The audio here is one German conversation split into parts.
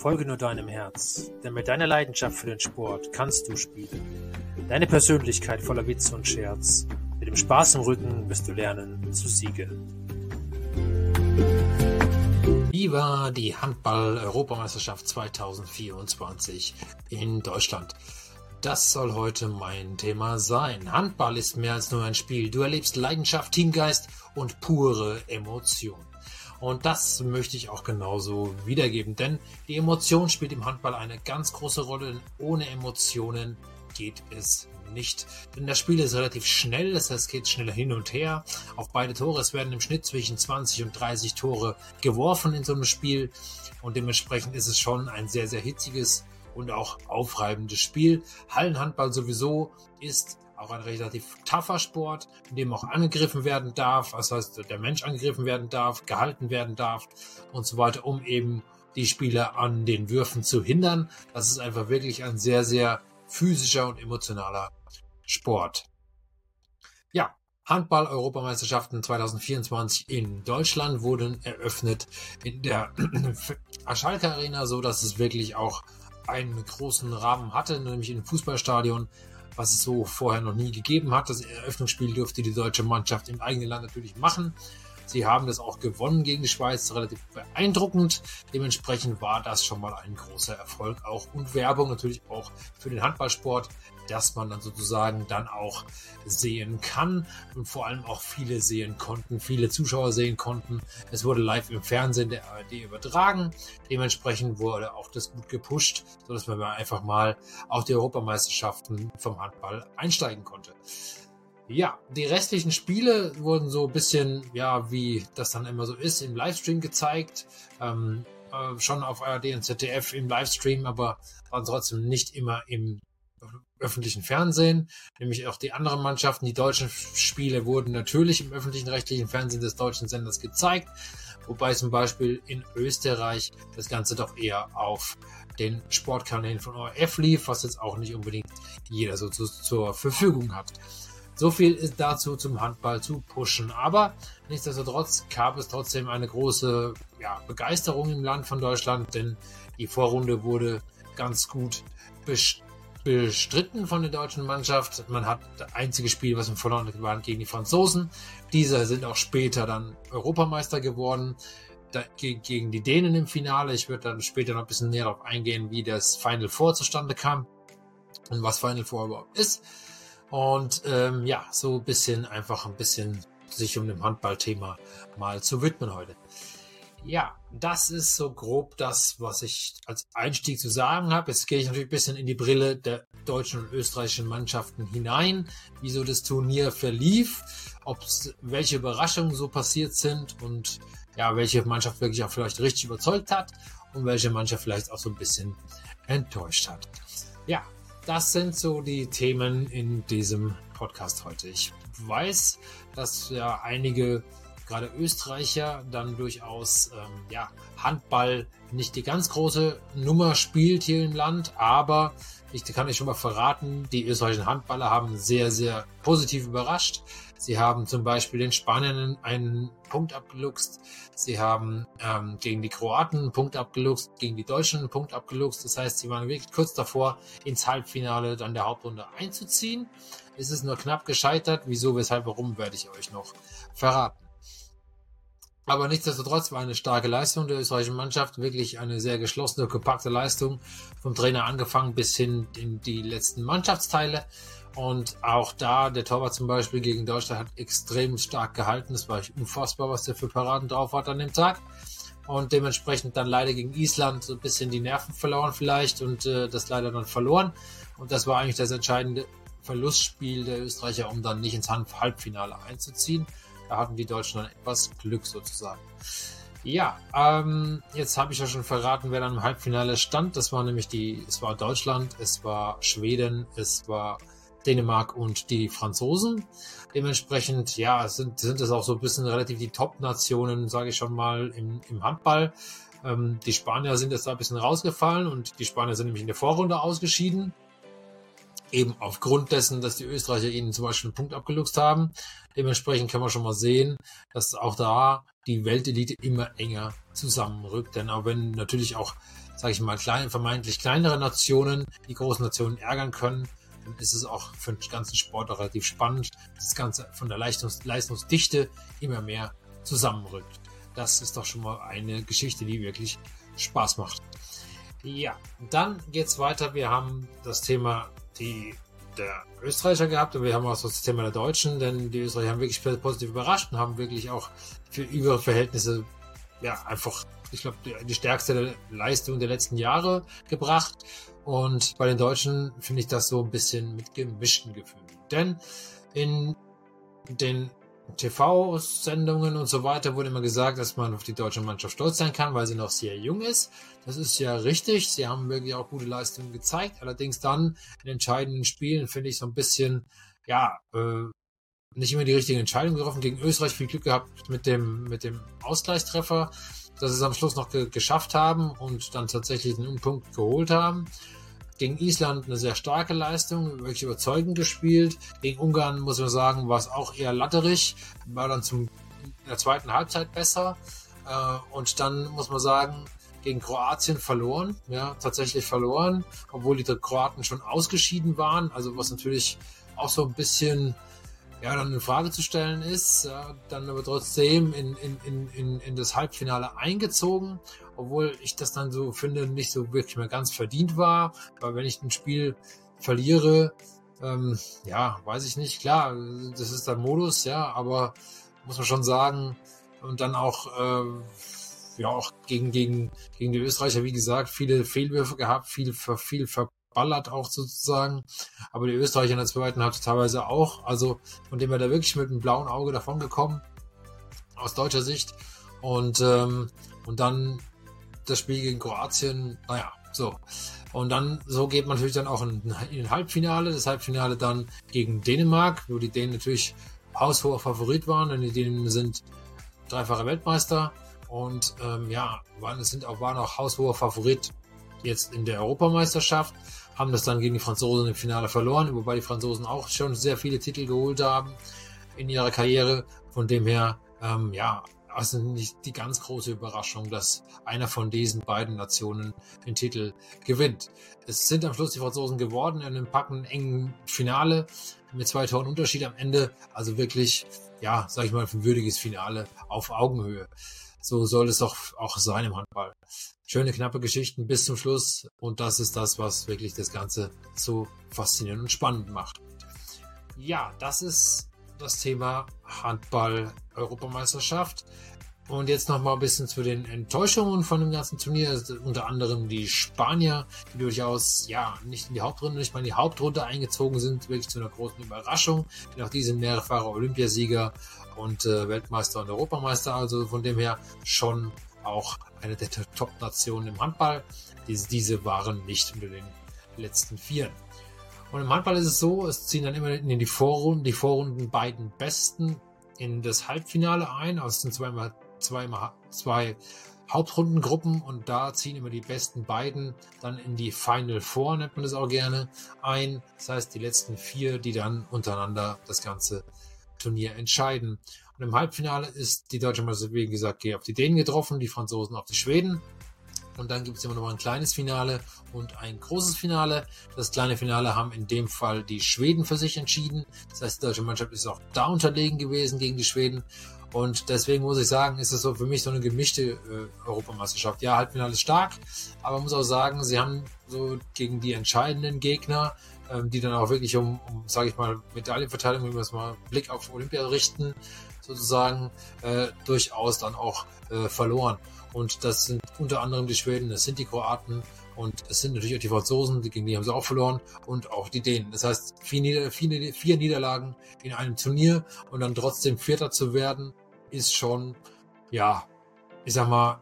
Folge nur deinem Herz, denn mit deiner Leidenschaft für den Sport kannst du spielen. Deine Persönlichkeit voller Witz und Scherz, mit dem Spaß im Rücken wirst du lernen zu siegen. Wie war die Handball-Europameisterschaft 2024 in Deutschland? Das soll heute mein Thema sein. Handball ist mehr als nur ein Spiel. Du erlebst Leidenschaft, Teamgeist und pure Emotion. Und das möchte ich auch genauso wiedergeben, denn die Emotion spielt im Handball eine ganz große Rolle. Denn ohne Emotionen geht es nicht. Denn das Spiel ist relativ schnell, das heißt, es geht schneller hin und her. Auf beide Tore, es werden im Schnitt zwischen 20 und 30 Tore geworfen in so einem Spiel. Und dementsprechend ist es schon ein sehr, sehr hitziges und auch aufreibendes Spiel. Hallenhandball sowieso ist auch ein relativ tougher Sport, in dem auch angegriffen werden darf, das heißt, der Mensch angegriffen werden darf, gehalten werden darf und so weiter, um eben die Spieler an den Würfen zu hindern. Das ist einfach wirklich ein sehr, sehr physischer und emotionaler Sport. Ja, Handball-Europameisterschaften 2024 in Deutschland wurden eröffnet in der Schalke Arena, so dass es wirklich auch einen großen Rahmen hatte, nämlich im Fußballstadion was es so vorher noch nie gegeben hat. Das Eröffnungsspiel durfte die deutsche Mannschaft im eigenen Land natürlich machen. Sie haben das auch gewonnen gegen die Schweiz, relativ beeindruckend. Dementsprechend war das schon mal ein großer Erfolg auch und Werbung natürlich auch für den Handballsport, dass man dann sozusagen dann auch sehen kann und vor allem auch viele sehen konnten, viele Zuschauer sehen konnten. Es wurde live im Fernsehen der ARD übertragen. Dementsprechend wurde auch das gut gepusht, sodass man einfach mal auf die Europameisterschaften vom Handball einsteigen konnte. Ja, die restlichen Spiele wurden so ein bisschen, ja, wie das dann immer so ist, im Livestream gezeigt. Ähm, äh, schon auf ARD und ZDF im Livestream, aber waren trotzdem nicht immer im öffentlichen Fernsehen. Nämlich auch die anderen Mannschaften, die deutschen Spiele wurden natürlich im öffentlichen rechtlichen Fernsehen des deutschen Senders gezeigt. Wobei zum Beispiel in Österreich das Ganze doch eher auf den Sportkanälen von ORF lief, was jetzt auch nicht unbedingt jeder so zu, zur Verfügung hat. So viel ist dazu zum Handball zu pushen. Aber nichtsdestotrotz gab es trotzdem eine große ja, Begeisterung im Land von Deutschland, denn die Vorrunde wurde ganz gut bestritten von der deutschen Mannschaft. Man hat das einzige Spiel, was im verloren war, gegen die Franzosen. Diese sind auch später dann Europameister geworden. Da, gegen die Dänen im Finale. Ich würde dann später noch ein bisschen näher darauf eingehen, wie das Final Four zustande kam und was Final Four überhaupt ist. Und ähm, ja, so ein bisschen einfach ein bisschen sich um dem Handballthema mal zu widmen heute. Ja, das ist so grob das, was ich als Einstieg zu sagen habe. Jetzt gehe ich natürlich ein bisschen in die Brille der deutschen und österreichischen Mannschaften hinein, wie so das Turnier verlief, ob welche Überraschungen so passiert sind und ja, welche Mannschaft wirklich auch vielleicht richtig überzeugt hat und welche Mannschaft vielleicht auch so ein bisschen enttäuscht hat. Ja, das sind so die Themen in diesem Podcast heute. Ich weiß, dass ja einige gerade Österreicher dann durchaus ähm, ja, Handball nicht die ganz große Nummer spielt hier im Land, aber ich kann euch schon mal verraten, die österreichischen Handballer haben sehr, sehr positiv überrascht. Sie haben zum Beispiel den Spaniern einen Punkt abgeluchst. Sie haben ähm, gegen die Kroaten einen Punkt abgeluchst, gegen die Deutschen einen Punkt abgeluchst. Das heißt, sie waren wirklich kurz davor, ins Halbfinale dann der Hauptrunde einzuziehen. Es ist nur knapp gescheitert. Wieso, weshalb, warum, werde ich euch noch verraten. Aber nichtsdestotrotz war eine starke Leistung der österreichischen Mannschaft, wirklich eine sehr geschlossene, kompakte Leistung, vom Trainer angefangen bis hin in die letzten Mannschaftsteile. Und auch da, der Torwart zum Beispiel gegen Deutschland hat extrem stark gehalten. Es war unfassbar, was der für Paraden drauf hat an dem Tag. Und dementsprechend dann leider gegen Island so ein bisschen die Nerven verloren vielleicht und äh, das leider dann verloren. Und das war eigentlich das entscheidende Verlustspiel der Österreicher, um dann nicht ins Halbfinale einzuziehen. Da hatten die Deutschen dann etwas Glück sozusagen. Ja, ähm, jetzt habe ich ja schon verraten, wer dann im Halbfinale stand. Das war nämlich die, es war Deutschland, es war Schweden, es war Dänemark und die Franzosen. Dementsprechend, ja, sind, sind es auch so ein bisschen relativ die Top-Nationen, sage ich schon mal, im, im Handball. Ähm, die Spanier sind jetzt da ein bisschen rausgefallen und die Spanier sind nämlich in der Vorrunde ausgeschieden. Eben aufgrund dessen, dass die Österreicher ihnen zum Beispiel einen Punkt abgeluchst haben. Dementsprechend kann man schon mal sehen, dass auch da die Weltelite immer enger zusammenrückt. Denn auch wenn natürlich auch sage ich mal, kleine, vermeintlich kleinere Nationen die großen Nationen ärgern können, dann ist es auch für den ganzen Sport relativ spannend, das Ganze von der Leistungs Leistungsdichte immer mehr zusammenrückt. Das ist doch schon mal eine Geschichte, die wirklich Spaß macht. Ja, dann geht's weiter. Wir haben das Thema die der Österreicher gehabt und wir haben auch das Thema der Deutschen, denn die Österreicher haben wirklich positiv überrascht und haben wirklich auch für ihre Verhältnisse ja einfach, ich glaube, die, die stärkste Leistung der letzten Jahre gebracht. Und bei den Deutschen finde ich das so ein bisschen mit gemischten Gefühlen. Denn in den TV-Sendungen und so weiter wurde immer gesagt, dass man auf die deutsche Mannschaft stolz sein kann, weil sie noch sehr jung ist. Das ist ja richtig. Sie haben wirklich auch gute Leistungen gezeigt. Allerdings dann in entscheidenden Spielen finde ich so ein bisschen, ja, äh, nicht immer die richtige Entscheidung getroffen. Gegen Österreich viel Glück gehabt mit dem, mit dem Ausgleichstreffer, dass sie es am Schluss noch ge geschafft haben und dann tatsächlich einen Punkt geholt haben. Gegen Island eine sehr starke Leistung, wirklich überzeugend gespielt. Gegen Ungarn, muss man sagen, war es auch eher latterig, war dann zum, in der zweiten Halbzeit besser. Äh, und dann muss man sagen, gegen Kroatien verloren, ja, tatsächlich verloren, obwohl die Kroaten schon ausgeschieden waren, also was natürlich auch so ein bisschen ja, dann in Frage zu stellen ist, ja, dann aber trotzdem in, in, in, in, das Halbfinale eingezogen, obwohl ich das dann so finde, nicht so wirklich mehr ganz verdient war, weil wenn ich ein Spiel verliere, ähm, ja, weiß ich nicht, klar, das ist der Modus, ja, aber muss man schon sagen, und dann auch, äh, ja, auch gegen, gegen, gegen die Österreicher, wie gesagt, viele Fehlwürfe gehabt, viel, viel ver ballert auch sozusagen. Aber die Österreicher in der zweiten hat teilweise auch. Also von dem er da wirklich mit einem blauen Auge davon gekommen. Aus deutscher Sicht. Und, ähm, und dann das Spiel gegen Kroatien. Naja, so. Und dann, so geht man natürlich dann auch in, in ein Halbfinale. Das Halbfinale dann gegen Dänemark, wo die Dänen natürlich haushoher Favorit waren, denn die Dänen sind dreifache Weltmeister und ähm, ja, waren, sind auch, waren auch haushoher Favorit jetzt in der Europameisterschaft haben das dann gegen die Franzosen im Finale verloren, wobei die Franzosen auch schon sehr viele Titel geholt haben in ihrer Karriere. Von dem her, ähm, ja, also nicht die ganz große Überraschung, dass einer von diesen beiden Nationen den Titel gewinnt. Es sind am Schluss die Franzosen geworden in einem packenden engen Finale mit zwei Toren Unterschied am Ende. Also wirklich, ja, sag ich mal, ein würdiges Finale auf Augenhöhe. So soll es doch auch sein im Handball schöne, knappe Geschichten bis zum Schluss. Und das ist das, was wirklich das Ganze so faszinierend und spannend macht. Ja, das ist das Thema Handball-Europameisterschaft. Und jetzt noch mal ein bisschen zu den Enttäuschungen von dem ganzen Turnier. Also unter anderem die Spanier, die durchaus ja nicht in die Hauptrunde, nicht mal in die Hauptrunde eingezogen sind, wirklich zu einer großen Überraschung. Denn auch die sind mehrfache Olympiasieger und äh, Weltmeister und Europameister. Also von dem her schon auch eine der Top-Nationen im Handball. Diese, diese waren nicht unter den letzten vier. Und im Handball ist es so, es ziehen dann immer in die Vorrunden, die Vorrunden beiden Besten in das Halbfinale ein. Also es sind zweimal, zweimal, zwei Hauptrundengruppen und da ziehen immer die besten beiden dann in die Final Four, nennt man das auch gerne, ein. Das heißt, die letzten vier, die dann untereinander das ganze Turnier entscheiden. Und im Halbfinale ist die deutsche Mannschaft, wie gesagt, auf die Dänen getroffen, die Franzosen auf die Schweden. Und dann gibt es immer noch ein kleines Finale und ein großes Finale. Das kleine Finale haben in dem Fall die Schweden für sich entschieden. Das heißt, die deutsche Mannschaft ist auch da unterlegen gewesen gegen die Schweden. Und deswegen muss ich sagen, ist es so für mich so eine gemischte äh, Europameisterschaft. Ja, Halbfinale ist stark, aber man muss auch sagen, sie haben so gegen die entscheidenden Gegner, ähm, die dann auch wirklich um, um sage ich mal, Medaillenverteilung, wenn wir es mal Blick auf Olympia richten, sozusagen äh, durchaus dann auch äh, verloren. Und das sind unter anderem die Schweden, das sind die Kroaten und es sind natürlich auch die Franzosen, die, gegen die haben sie auch verloren und auch die Dänen. Das heißt, vier, Nieder vier, vier Niederlagen in einem Turnier und dann trotzdem Vierter zu werden, ist schon, ja, ich sag mal,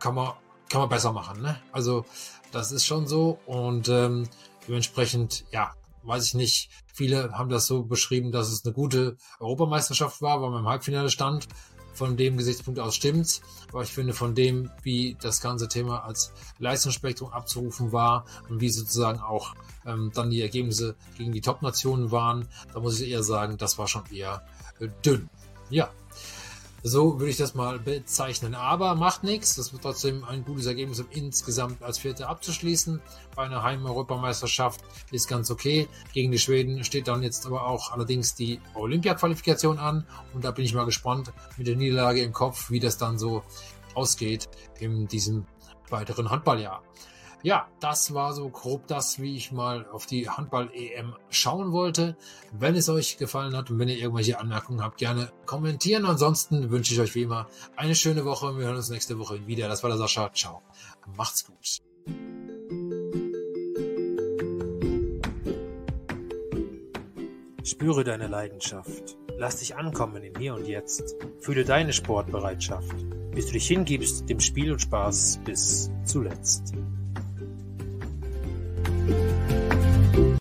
kann man, kann man besser machen. Ne? Also das ist schon so und ähm, dementsprechend, ja, weiß ich nicht, viele haben das so beschrieben, dass es eine gute Europameisterschaft war, weil man im Halbfinale stand. Von dem Gesichtspunkt aus stimmt's. Aber ich finde, von dem, wie das ganze Thema als Leistungsspektrum abzurufen war und wie sozusagen auch ähm, dann die Ergebnisse gegen die Top-Nationen waren, da muss ich eher sagen, das war schon eher äh, dünn. Ja. So würde ich das mal bezeichnen. Aber macht nichts. Das wird trotzdem ein gutes Ergebnis, um insgesamt als Vierter abzuschließen. Bei einer Heim-Europameisterschaft ist ganz okay. Gegen die Schweden steht dann jetzt aber auch allerdings die Olympia-Qualifikation an. Und da bin ich mal gespannt mit der Niederlage im Kopf, wie das dann so ausgeht in diesem weiteren Handballjahr. Ja, das war so grob das, wie ich mal auf die Handball-EM schauen wollte. Wenn es euch gefallen hat und wenn ihr irgendwelche Anmerkungen habt, gerne kommentieren. Ansonsten wünsche ich euch wie immer eine schöne Woche. Wir hören uns nächste Woche wieder. Das war der Sascha. Ciao. Macht's gut. Spüre deine Leidenschaft. Lass dich ankommen im Hier und Jetzt. Fühle deine Sportbereitschaft, bis du dich hingibst dem Spiel und Spaß bis zuletzt. Bye.